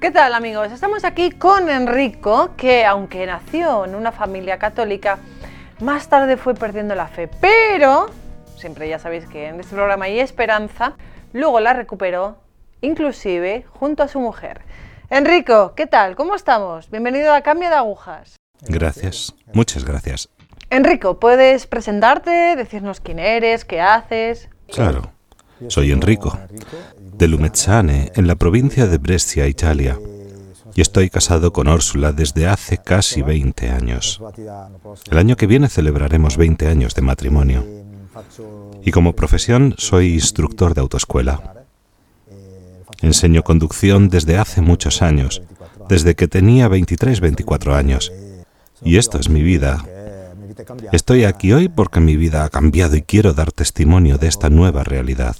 ¿Qué tal amigos? Estamos aquí con Enrico, que aunque nació en una familia católica, más tarde fue perdiendo la fe, pero siempre ya sabéis que en este programa hay esperanza, luego la recuperó, inclusive junto a su mujer. Enrico, ¿qué tal? ¿Cómo estamos? Bienvenido a Cambio de Agujas. Gracias, muchas gracias. Enrico, ¿puedes presentarte, decirnos quién eres, qué haces? Claro, soy Enrico, de Lumezzane, en la provincia de Brescia, Italia. Y estoy casado con Úrsula desde hace casi 20 años. El año que viene celebraremos 20 años de matrimonio. Y como profesión soy instructor de autoescuela. Enseño conducción desde hace muchos años, desde que tenía 23-24 años. Y esto es mi vida, Estoy aquí hoy porque mi vida ha cambiado y quiero dar testimonio de esta nueva realidad.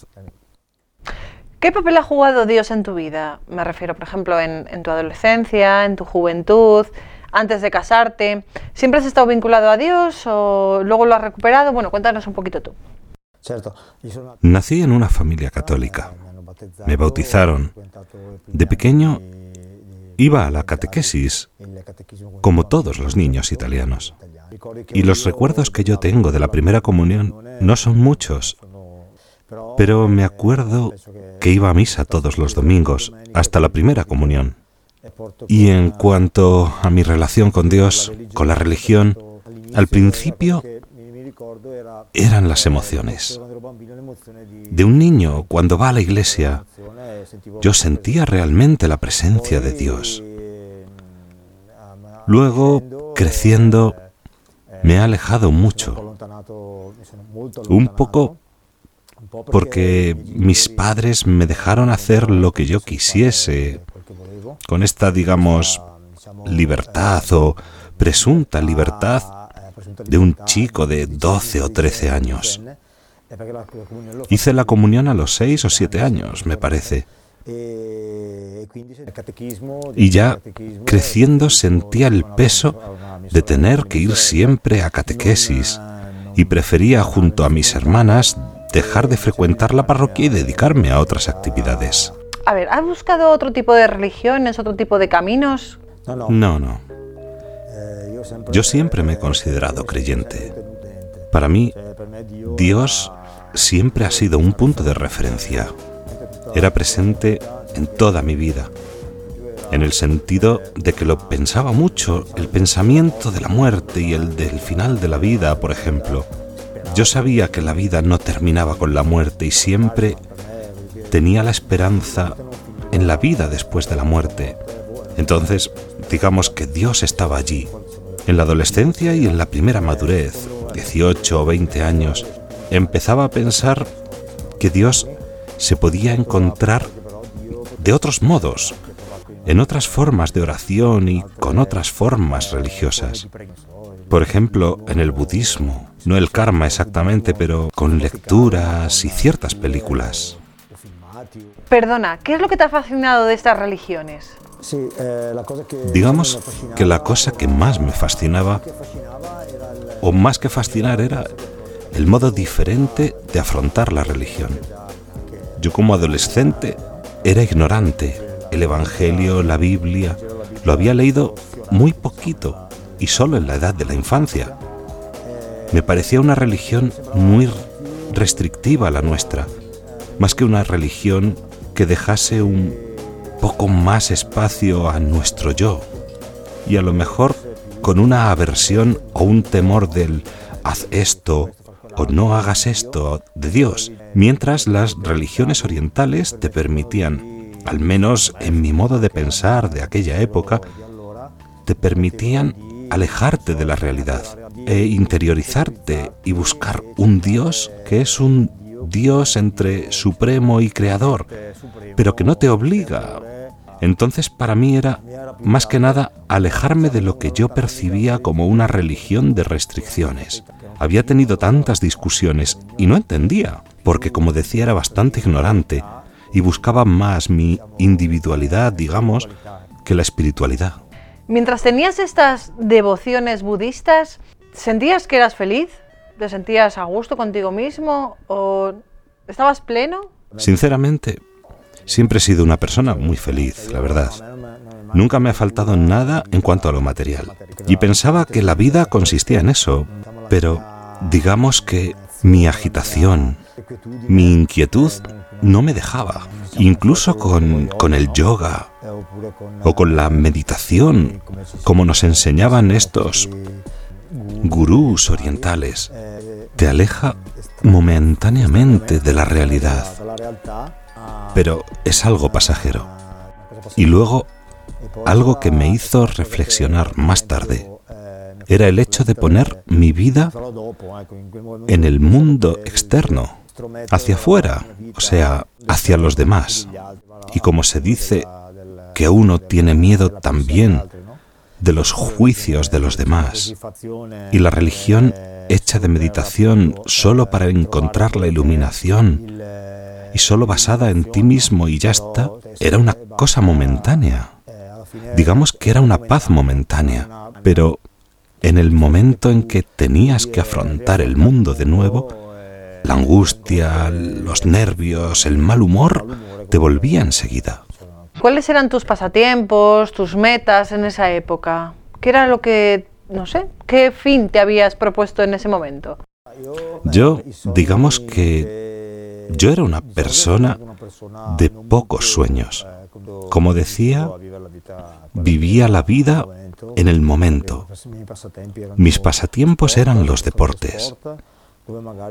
¿Qué papel ha jugado Dios en tu vida? Me refiero, por ejemplo, en, tu adolescencia, en tu juventud, antes de casarte. ¿Siempre has estado vinculado a Dios o luego lo has recuperado? Bueno, cuéntanos un poquito tú. Nací en una familia católica. Me bautizaron. De pequeño iba a la catequesis, como todos los niños italianos. Y los recuerdos que yo tengo de la primera comunión no son muchos, pero me acuerdo que iba a misa todos los domingos, hasta la primera comunión. Y en cuanto a mi relación con Dios, con la religión, al principio eran las emociones. De un niño, cuando va a la iglesia, yo sentía realmente la presencia de Dios. Luego, creciendo, me ha alejado mucho. Un poco porque mis padres me dejaron hacer lo que yo quisiese, con esta, digamos, libertad o presunta libertad de un chico de 12 o 13 años. Hice la comunión a los 6 o 7 años, me parece. Y ya creciendo sentía el peso de tener que ir siempre a catequesis y prefería junto a mis hermanas dejar de frecuentar la parroquia y dedicarme a otras actividades. A ver, ¿has buscado otro tipo de religiones, otro tipo de caminos? No, no. Yo siempre me he considerado creyente. Para mí, Dios siempre ha sido un punto de referencia era presente en toda mi vida, en el sentido de que lo pensaba mucho, el pensamiento de la muerte y el del final de la vida, por ejemplo. Yo sabía que la vida no terminaba con la muerte y siempre tenía la esperanza en la vida después de la muerte. Entonces, digamos que Dios estaba allí. En la adolescencia y en la primera madurez, 18 o 20 años, empezaba a pensar que Dios se podía encontrar de otros modos, en otras formas de oración y con otras formas religiosas. Por ejemplo, en el budismo, no el karma exactamente, pero con lecturas y ciertas películas. Perdona, ¿qué es lo que te ha fascinado de estas religiones? Digamos que la cosa que más me fascinaba, o más que fascinar, era el modo diferente de afrontar la religión. Yo como adolescente era ignorante. El Evangelio, la Biblia, lo había leído muy poquito y solo en la edad de la infancia. Me parecía una religión muy restrictiva la nuestra, más que una religión que dejase un poco más espacio a nuestro yo y a lo mejor con una aversión o un temor del haz esto o no hagas esto de Dios, mientras las religiones orientales te permitían, al menos en mi modo de pensar de aquella época, te permitían alejarte de la realidad e interiorizarte y buscar un Dios que es un Dios entre supremo y creador, pero que no te obliga. Entonces para mí era más que nada alejarme de lo que yo percibía como una religión de restricciones. Había tenido tantas discusiones y no entendía porque como decía era bastante ignorante y buscaba más mi individualidad, digamos, que la espiritualidad. Mientras tenías estas devociones budistas, ¿sentías que eras feliz? ¿Te sentías a gusto contigo mismo? ¿O estabas pleno? Sinceramente, Siempre he sido una persona muy feliz, la verdad. Nunca me ha faltado nada en cuanto a lo material. Y pensaba que la vida consistía en eso. Pero digamos que mi agitación, mi inquietud no me dejaba. Incluso con, con el yoga o con la meditación, como nos enseñaban estos gurús orientales, te aleja momentáneamente de la realidad, pero es algo pasajero. Y luego, algo que me hizo reflexionar más tarde, era el hecho de poner mi vida en el mundo externo, hacia afuera, o sea, hacia los demás. Y como se dice que uno tiene miedo también de los juicios de los demás, y la religión hecha de meditación solo para encontrar la iluminación y solo basada en ti mismo y ya está, era una cosa momentánea. Digamos que era una paz momentánea, pero en el momento en que tenías que afrontar el mundo de nuevo, la angustia, los nervios, el mal humor te volvía enseguida. ¿Cuáles eran tus pasatiempos, tus metas en esa época? ¿Qué era lo que, no sé, qué fin te habías propuesto en ese momento? Yo, digamos que yo era una persona de pocos sueños. Como decía, vivía la vida en el momento. Mis pasatiempos eran los deportes,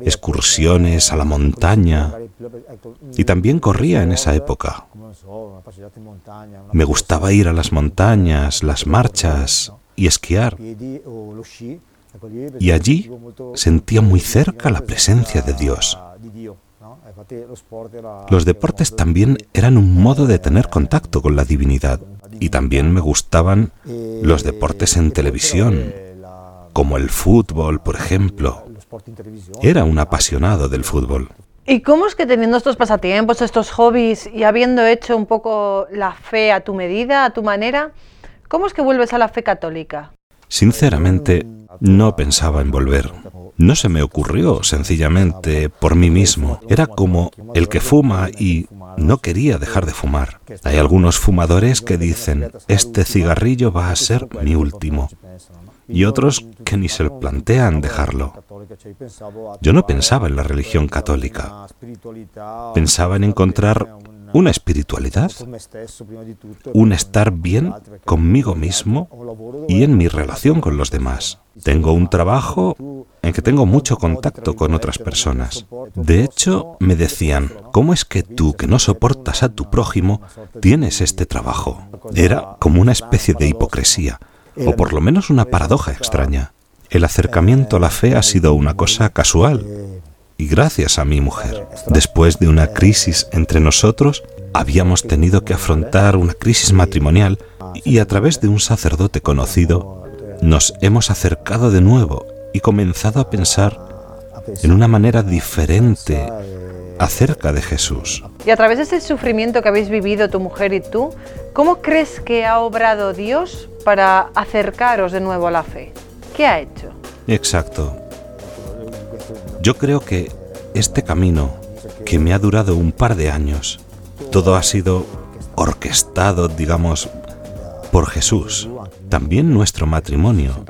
excursiones a la montaña y también corría en esa época. Me gustaba ir a las montañas, las marchas y esquiar. Y allí sentía muy cerca la presencia de Dios. Los deportes también eran un modo de tener contacto con la divinidad y también me gustaban los deportes en televisión, como el fútbol, por ejemplo. Era un apasionado del fútbol. ¿Y cómo es que teniendo estos pasatiempos, estos hobbies y habiendo hecho un poco la fe a tu medida, a tu manera, cómo es que vuelves a la fe católica? Sinceramente, no pensaba en volver. No se me ocurrió sencillamente por mí mismo. Era como el que fuma y no quería dejar de fumar. Hay algunos fumadores que dicen, este cigarrillo va a ser mi último. Y otros que ni se plantean dejarlo. Yo no pensaba en la religión católica. Pensaba en encontrar una espiritualidad, un estar bien conmigo mismo y en mi relación con los demás. Tengo un trabajo en que tengo mucho contacto con otras personas. De hecho, me decían, ¿cómo es que tú, que no soportas a tu prójimo, tienes este trabajo? Era como una especie de hipocresía, o por lo menos una paradoja extraña. El acercamiento a la fe ha sido una cosa casual, y gracias a mi mujer. Después de una crisis entre nosotros, habíamos tenido que afrontar una crisis matrimonial y a través de un sacerdote conocido nos hemos acercado de nuevo y comenzado a pensar en una manera diferente acerca de Jesús. Y a través de ese sufrimiento que habéis vivido tu mujer y tú, ¿cómo crees que ha obrado Dios para acercaros de nuevo a la fe? ¿Qué ha hecho? Exacto. Yo creo que este camino, que me ha durado un par de años, todo ha sido orquestado, digamos, por Jesús. También nuestro matrimonio.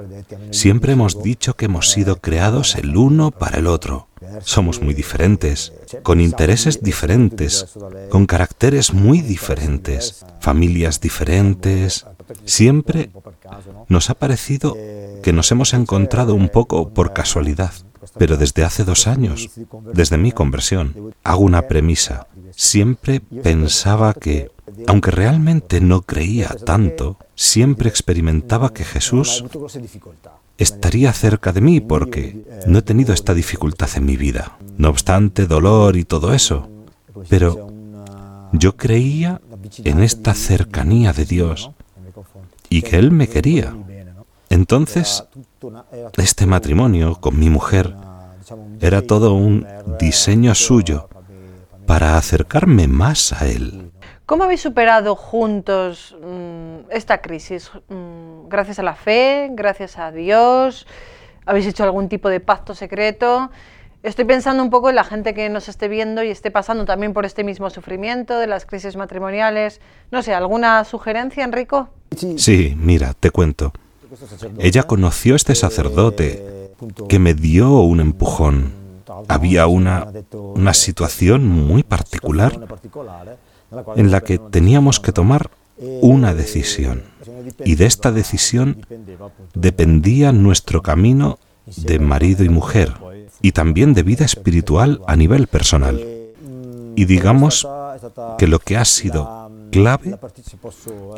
Siempre hemos dicho que hemos sido creados el uno para el otro. Somos muy diferentes, con intereses diferentes, con caracteres muy diferentes, familias diferentes. Siempre nos ha parecido que nos hemos encontrado un poco por casualidad. Pero desde hace dos años, desde mi conversión, hago una premisa. Siempre pensaba que, aunque realmente no creía tanto, siempre experimentaba que Jesús estaría cerca de mí porque no he tenido esta dificultad en mi vida. No obstante, dolor y todo eso. Pero yo creía en esta cercanía de Dios y que Él me quería. Entonces, este matrimonio con mi mujer era todo un diseño suyo para acercarme más a Él. ¿Cómo habéis superado juntos mm, esta crisis? Mm, ¿Gracias a la fe? ¿Gracias a Dios? ¿Habéis hecho algún tipo de pacto secreto? Estoy pensando un poco en la gente que nos esté viendo y esté pasando también por este mismo sufrimiento de las crisis matrimoniales. No sé, ¿alguna sugerencia, Enrico? Sí, mira, te cuento. Ella conoció a este sacerdote que me dio un empujón. Había una, una situación muy particular en la que teníamos que tomar una decisión. Y de esta decisión dependía nuestro camino de marido y mujer y también de vida espiritual a nivel personal. Y digamos que lo que ha sido clave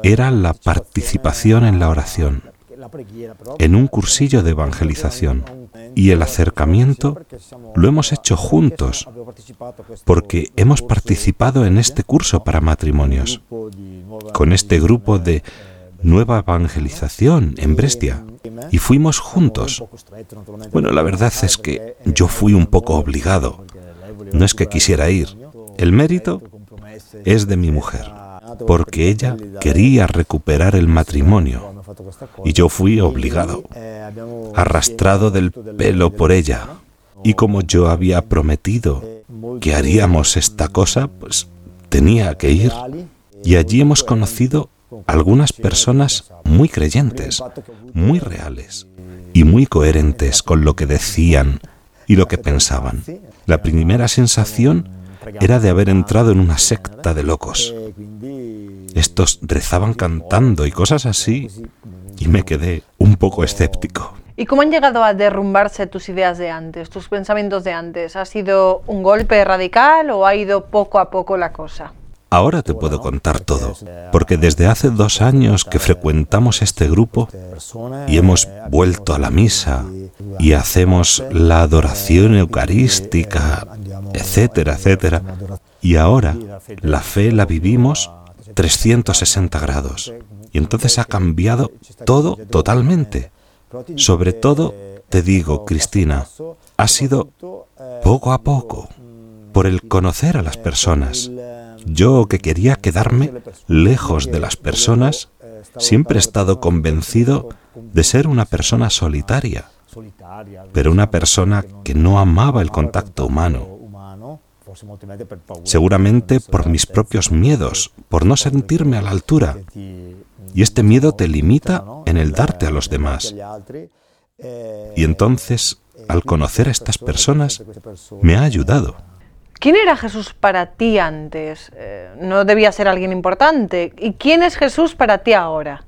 era la participación en la oración, en un cursillo de evangelización. Y el acercamiento lo hemos hecho juntos, porque hemos participado en este curso para matrimonios, con este grupo de nueva evangelización en Brestia y fuimos juntos. Bueno, la verdad es que yo fui un poco obligado. No es que quisiera ir. El mérito es de mi mujer, porque ella quería recuperar el matrimonio y yo fui obligado, arrastrado del pelo por ella. Y como yo había prometido que haríamos esta cosa, pues tenía que ir. Y allí hemos conocido algunas personas muy creyentes, muy reales y muy coherentes con lo que decían y lo que pensaban. La primera sensación era de haber entrado en una secta de locos. Estos rezaban cantando y cosas así y me quedé un poco escéptico. ¿Y cómo han llegado a derrumbarse tus ideas de antes, tus pensamientos de antes? ¿Ha sido un golpe radical o ha ido poco a poco la cosa? Ahora te puedo contar todo, porque desde hace dos años que frecuentamos este grupo y hemos vuelto a la misa y hacemos la adoración eucarística, etcétera, etcétera, y ahora la fe la vivimos 360 grados. Y entonces ha cambiado todo totalmente. Sobre todo, te digo, Cristina, ha sido poco a poco, por el conocer a las personas, yo que quería quedarme lejos de las personas, siempre he estado convencido de ser una persona solitaria, pero una persona que no amaba el contacto humano. Seguramente por mis propios miedos, por no sentirme a la altura. Y este miedo te limita en el darte a los demás. Y entonces, al conocer a estas personas, me ha ayudado. ¿Quién era Jesús para ti antes? Eh, no debía ser alguien importante. ¿Y quién es Jesús para ti ahora?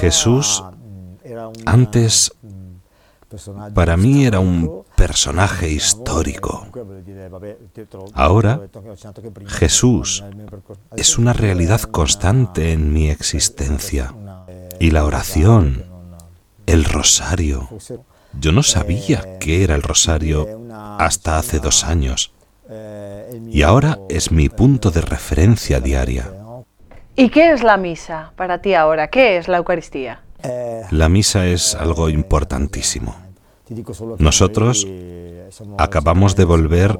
Jesús antes para mí era un personaje histórico. Ahora, Jesús es una realidad constante en mi existencia. Y la oración, el rosario. Yo no sabía qué era el rosario hasta hace dos años. Y ahora es mi punto de referencia diaria. ¿Y qué es la misa para ti ahora? ¿Qué es la Eucaristía? La misa es algo importantísimo. Nosotros acabamos de volver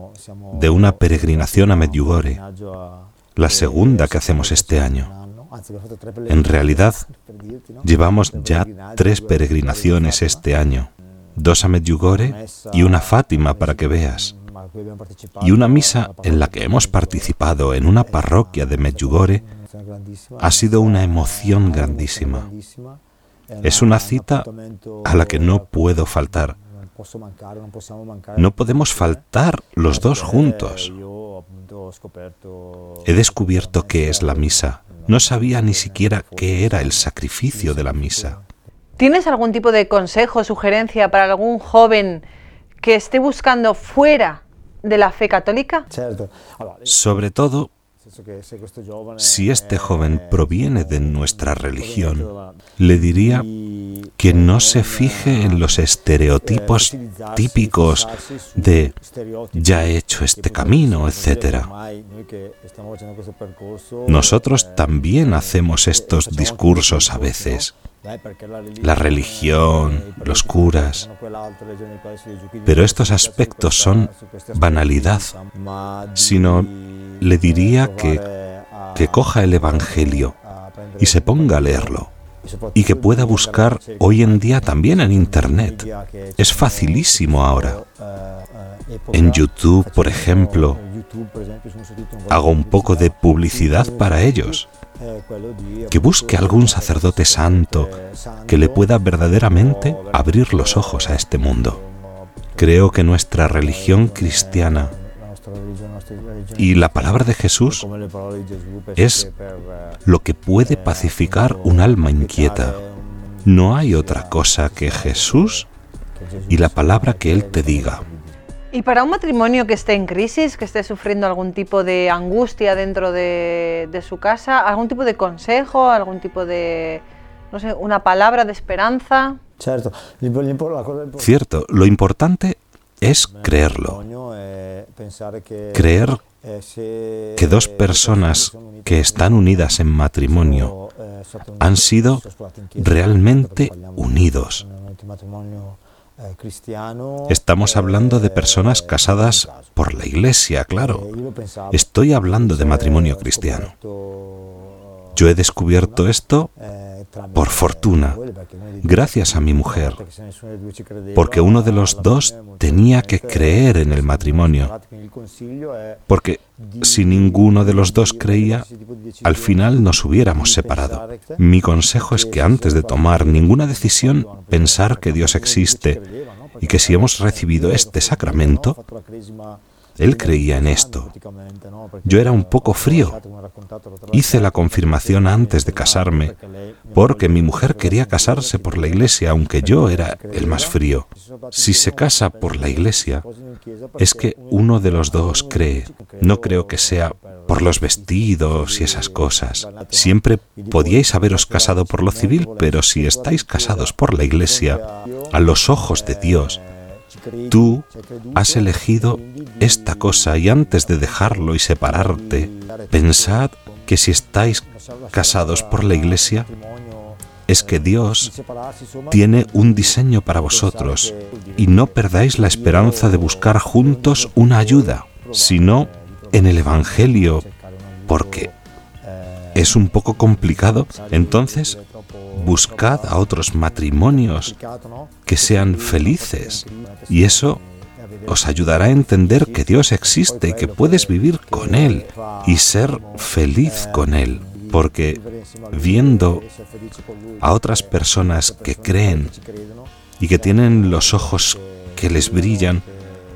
de una peregrinación a Medjugorje, la segunda que hacemos este año. En realidad, llevamos ya tres peregrinaciones este año dos a Medjugorje y una Fátima para que veas. Y una misa en la que hemos participado en una parroquia de Medjugorje ha sido una emoción grandísima. Es una cita a la que no puedo faltar. No podemos faltar los dos juntos. He descubierto qué es la misa. No sabía ni siquiera qué era el sacrificio de la misa. ¿Tienes algún tipo de consejo, sugerencia para algún joven que esté buscando fuera de la fe católica? Sobre todo, si este joven proviene de nuestra religión, le diría que no se fije en los estereotipos típicos de ya he hecho este camino, etc. Nosotros también hacemos estos discursos a veces la religión, los curas. Pero estos aspectos son banalidad, sino le diría que, que coja el Evangelio y se ponga a leerlo. Y que pueda buscar hoy en día también en Internet. Es facilísimo ahora. En YouTube, por ejemplo, hago un poco de publicidad para ellos. Que busque algún sacerdote santo que le pueda verdaderamente abrir los ojos a este mundo. Creo que nuestra religión cristiana y la palabra de Jesús es lo que puede pacificar un alma inquieta. No hay otra cosa que Jesús y la palabra que Él te diga. Y para un matrimonio que esté en crisis, que esté sufriendo algún tipo de angustia dentro de, su casa, algún tipo de consejo, algún tipo de, no sé, una palabra de esperanza. Cierto, lo importante es creerlo. Creer que dos personas que están unidas en matrimonio han sido realmente unidos Estamos hablando de personas casadas por la iglesia, claro. Estoy hablando de matrimonio cristiano. Yo he descubierto esto por fortuna, gracias a mi mujer, porque uno de los dos tenía que creer en el matrimonio, porque si ninguno de los dos creía, al final nos hubiéramos separado. Mi consejo es que antes de tomar ninguna decisión, pensar que Dios existe y que si hemos recibido este sacramento, él creía en esto. Yo era un poco frío. Hice la confirmación antes de casarme, porque mi mujer quería casarse por la iglesia, aunque yo era el más frío. Si se casa por la iglesia, es que uno de los dos cree. No creo que sea por los vestidos y esas cosas. Siempre podíais haberos casado por lo civil, pero si estáis casados por la iglesia, a los ojos de Dios, Tú has elegido esta cosa y antes de dejarlo y separarte, pensad que si estáis casados por la iglesia, es que Dios tiene un diseño para vosotros y no perdáis la esperanza de buscar juntos una ayuda, sino en el Evangelio, porque es un poco complicado, entonces buscad a otros matrimonios que sean felices y eso os ayudará a entender que Dios existe y que puedes vivir con Él y ser feliz con Él. Porque viendo a otras personas que creen y que tienen los ojos que les brillan,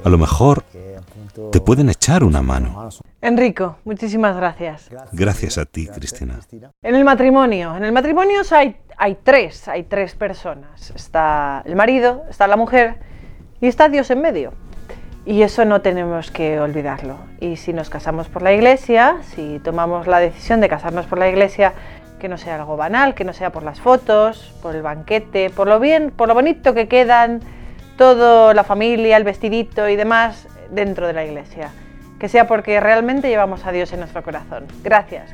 a lo mejor te pueden echar una mano. Enrico, muchísimas gracias. Gracias a ti, Cristina. En el matrimonio, en el matrimonio hay, hay tres, hay tres personas. Está el marido, está la mujer y está Dios en medio. Y eso no tenemos que olvidarlo. Y si nos casamos por la iglesia, si tomamos la decisión de casarnos por la iglesia, que no sea algo banal, que no sea por las fotos, por el banquete, por lo bien, por lo bonito que quedan todo la familia, el vestidito y demás dentro de la iglesia. Que sea porque realmente llevamos a Dios en nuestro corazón. Gracias.